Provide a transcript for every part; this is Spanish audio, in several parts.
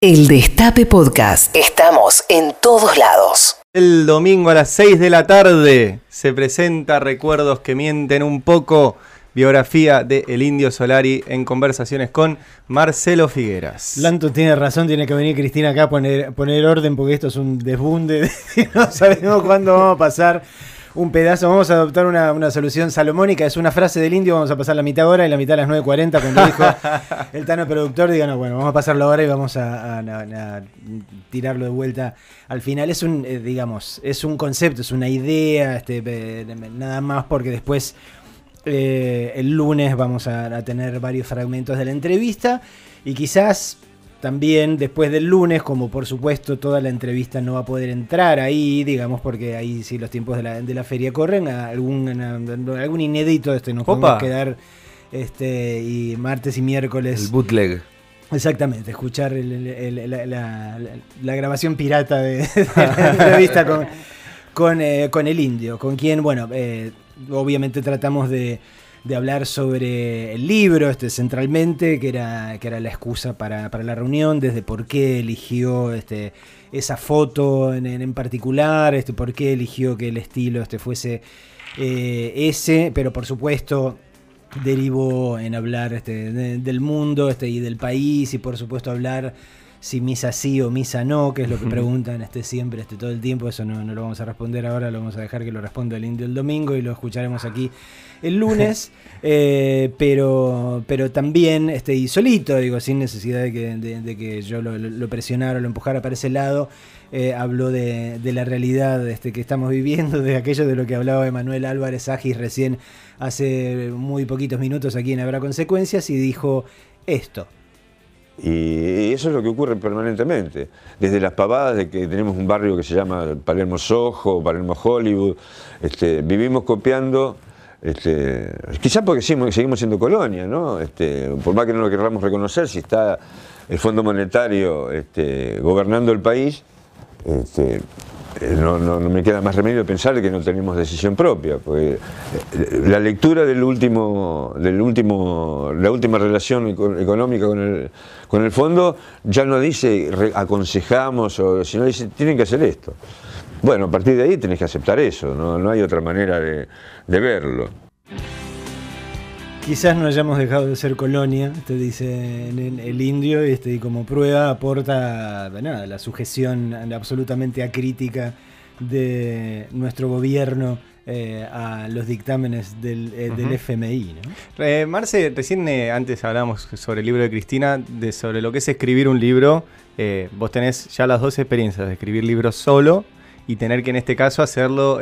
El Destape Podcast. Estamos en todos lados. El domingo a las 6 de la tarde se presenta Recuerdos que mienten un poco. Biografía de El Indio Solari en conversaciones con Marcelo Figueras. Lanto tiene razón, tiene que venir Cristina acá a poner, poner orden porque esto es un desbunde. no sabemos cuándo vamos a pasar un pedazo. Vamos a adoptar una, solución salomónica. Es una frase del indio, vamos a pasar la mitad hora y la mitad a las 9.40 cuando dijo el Tano productor. Digan, bueno, vamos a pasarlo ahora y vamos a, tirarlo de vuelta al final. Es un, eh, digamos, es un concepto, es una idea, este, nada más porque después eh, el lunes vamos a tener varios fragmentos de la entrevista y quizás también después del lunes, como por supuesto toda la entrevista no va a poder entrar ahí, digamos, porque ahí sí los tiempos de la, de la feria corren, algún, algún inédito este, nos podemos quedar este, y martes y miércoles. El bootleg. Exactamente, escuchar la, grabación pirata de, la entrevista con, con, eh, con, el indio, con quien, bueno, eh, obviamente tratamos de de hablar sobre el libro, este, centralmente, que era, que era la excusa para, la reunión, desde por qué eligió este, esa foto en, particular, este, por qué eligió que el estilo este, fuese eh, ese, pero por supuesto derivó en hablar este, del mundo este, y del país y por supuesto hablar si misa sí o misa no, que es lo que preguntan este, siempre, este, todo el tiempo. Eso no, lo vamos a responder ahora, lo vamos a dejar que lo responda el indio el domingo y lo escucharemos aquí el lunes. Eh, pero, pero también este, y solito, digo, sin necesidad de que, de, que yo lo, presionara o lo empujara para ese lado. Eh, habló de, la realidad este, que estamos viviendo, de aquello de lo que hablaba Emanuel Álvarez Agis recién hace muy poquitos minutos aquí en Habrá Consecuencias y dijo esto. Y eso es lo que ocurre permanentemente. Desde las pavadas de que tenemos un barrio que se llama Palermo Soho, Palermo Hollywood, este, vivimos copiando, este, quizás porque seguimos, siendo colonia, ¿no? Este, por más que no lo queramos reconocer, si está el Fondo Monetario este, gobernando el país, eh, no, me queda más remedio pensar que no tenemos decisión propia, porque eh, la lectura del último, del último, la última relación económica con el, con el fondo ya no dice aconsejamos, o, sino dice tienen que hacer esto. Bueno, a partir de ahí tenés que aceptar eso, no, hay otra manera de, verlo. Quizás no hayamos dejado de ser colonia, te dice el indio, este, y como prueba aporta nada, la sujeción absolutamente acrítica de nuestro gobierno eh, a los dictámenes del, eh, FMI. Eh, Marce, recién antes hablábamos sobre el libro de Cristina, de sobre lo que es escribir un libro. vos tenés ya las dos experiencias de escribir libros solo y tener que en este caso hacerlo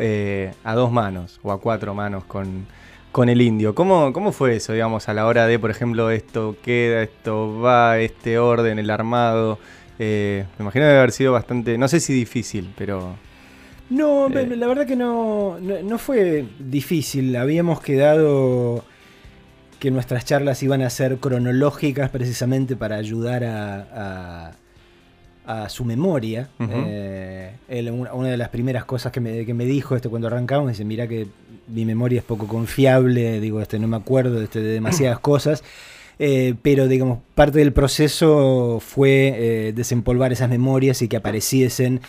a dos manos o a cuatro manos con con el indio. ¿Cómo, ¿Cómo fue eso, digamos, a la hora de, por ejemplo, esto queda, esto va, este orden, el armado? Eh, me imagino debe haber sido bastante, no sé si difícil, pero... No, eh. la verdad que no, no, fue difícil. Habíamos quedado que nuestras charlas iban a ser cronológicas precisamente para ayudar a, a, su memoria. Eh, una de las primeras cosas que me, que me dijo este, cuando arrancamos, dice, mira que mi memoria es poco confiable, digo, este, no me acuerdo este, de demasiadas cosas. Eh, pero digamos, parte del proceso fue eh, desempolvar esas memorias y que apareciesen,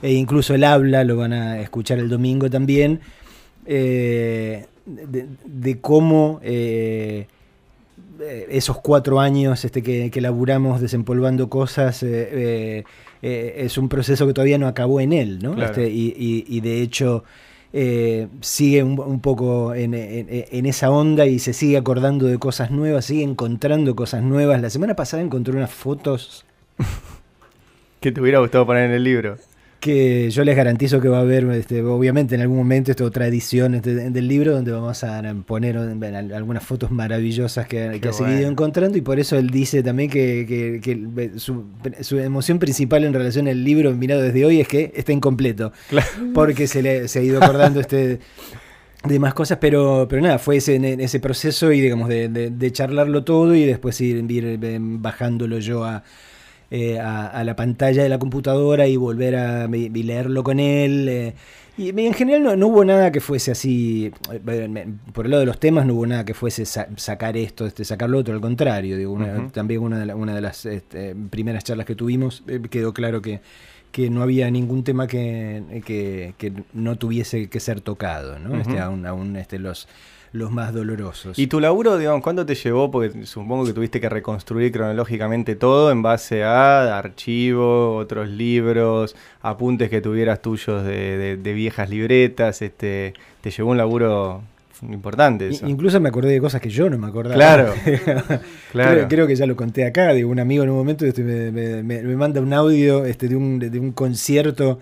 e incluso el habla, lo van a escuchar el domingo también, eh, de, cómo esos cuatro años este, que, que laburamos desempolvando cosas es un proceso que todavía no acabó en él, ¿no? Este, y de hecho... Eh, sigue un, poco en, esa onda y se sigue acordando de cosas nuevas, sigue encontrando cosas nuevas. La semana pasada encontré unas fotos. que te hubiera gustado poner en el libro que yo les garantizo que va a haber, este, obviamente en algún momento, esta otra edición este, del libro donde vamos a poner algunas fotos maravillosas que, ha seguido encontrando y por eso él dice también que, su, emoción principal en relación al libro mirado desde hoy es que está incompleto, porque se, le, se ha ido acordando este de más cosas, pero, pero nada, fue ese, ese proceso y digamos de, charlarlo todo y después ir, ir bajándolo yo a eh, a, a la pantalla de la computadora y volver a y leerlo con él. eh, y en general no, no hubo nada que fuese así, por el lado de los temas no hubo nada que fuese sa- sacar esto, este, sacar lo otro, al contrario, digo, una- también una de, la- una de las este, primeras charlas que tuvimos eh, quedó claro que, que no había ningún tema que, que- que no tuviese que ser tocado, ¿no? Este, aún, aún, este, los, los más dolorosos. ¿Y tu laburo, digamos, cuánto te llevó? Porque supongo que tuviste que reconstruir cronológicamente todo en base a archivos, otros libros, apuntes que tuvieras tuyos de, de- de viejas libretas. Este, te llevó un laburo importante eso. Incluso me acordé de cosas que yo no me acordaba. Claro, claro. Creo, creo que ya lo conté acá, de un amigo en un momento este, me, me- me- me manda un audio este, de, un, de un concierto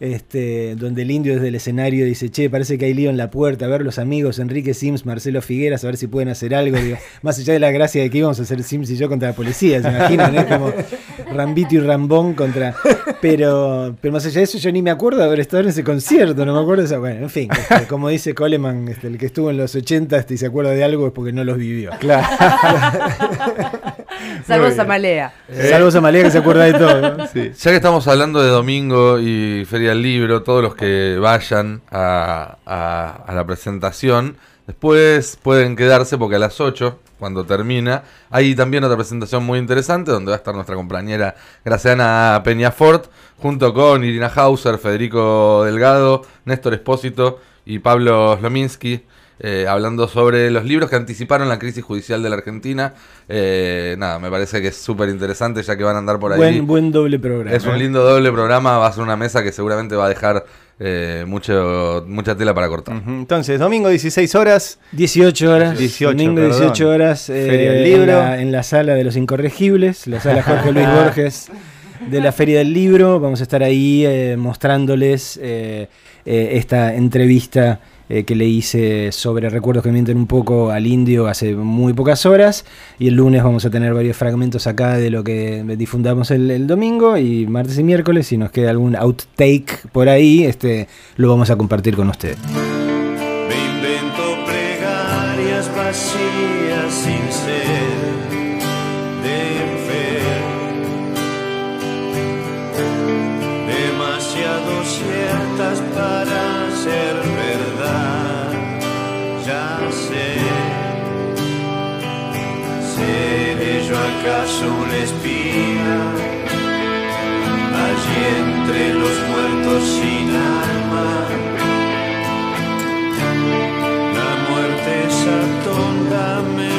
este, donde el indio desde el escenario dice, che, parece que hay lío en la puerta, a ver los amigos, Enrique Sims, Marcelo Figueras, a ver si pueden hacer algo. Digo, más allá de la gracia de que íbamos a hacer Sims y yo contra la policía, ¿se imaginan? Es como Rambito y Rambón contra... Pero, pero más allá de eso yo ni me acuerdo de haber estado en ese concierto, no me acuerdo de eso. Bueno, en fin, este, como dice Coleman, este, el que estuvo en los 80 este, y se acuerda de algo es porque no los vivió. Claro. Salvo bien. Samalea. Salvo Samalea que se acuerda de todo. ¿no? Sí. Ya que estamos hablando de domingo y Feria del Libro, todos los que vayan a, a- a la presentación, después pueden quedarse porque a las 8, cuando termina, hay también otra presentación muy interesante donde va a estar nuestra compañera Graciana Peñafort, junto con Irina Hauser, Federico Delgado, Néstor Espósito y Pablo Slominski. eh, hablando sobre los libros que anticiparon la crisis judicial de la Argentina. Eh, nada, me parece que es súper interesante ya que van a andar por ahí. Buen, buen doble programa. Es un lindo doble programa, va a ser una mesa que seguramente va a dejar eh, mucho, mucha tela para cortar. Entonces, domingo 16 horas. 18 horas. 18, domingo perdón. 18 horas. eh, Feria del en Libro. la- En la, sala de los incorregibles, la sala Jorge Luis Borges de la Feria del Libro. Vamos a estar ahí eh, mostrándoles eh, eh, esta entrevista que le hice sobre recuerdos que mienten un poco al indio hace muy pocas horas. Y el lunes vamos a tener varios fragmentos acá de lo que difundamos el, domingo. Y martes y miércoles, si nos queda algún outtake por ahí, este, lo vamos a compartir con ustedes. Me invento plegarias vacías sin ser ser verdad. Ya sé. ¿Seré yo acaso una espina? Allí entre los muertos sin alma. La muerte esa tonda me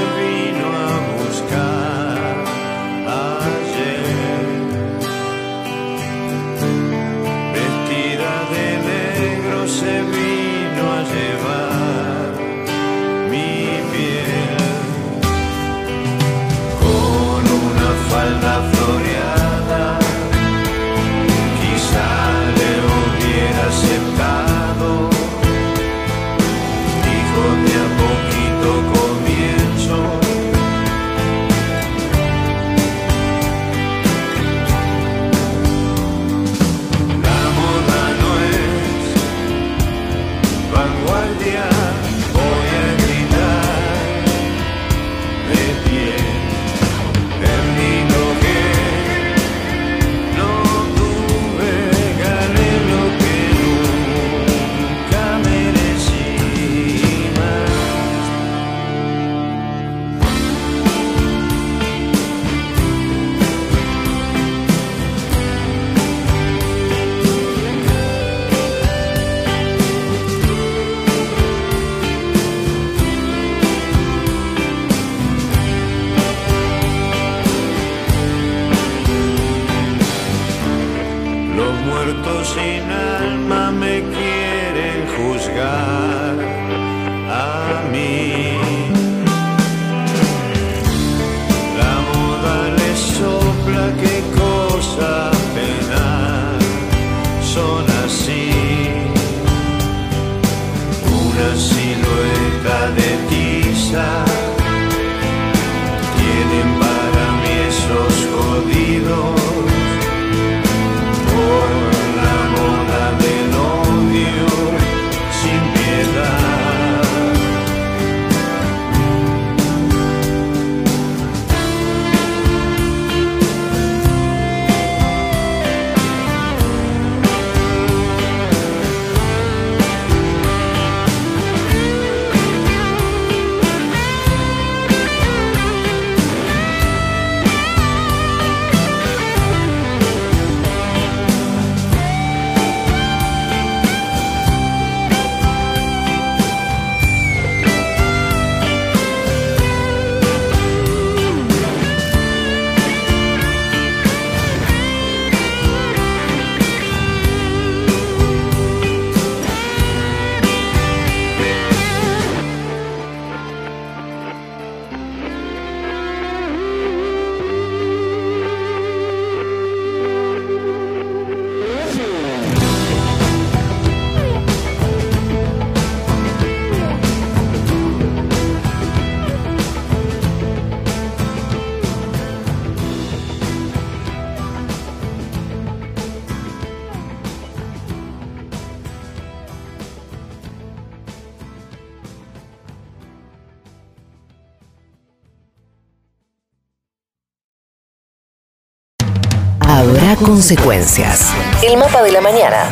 habrá consecuencias. El mapa de la mañana.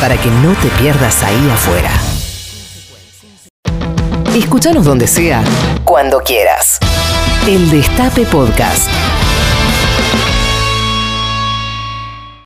Para que no te pierdas ahí afuera. Escúchanos donde sea, cuando quieras. El Destape Podcast.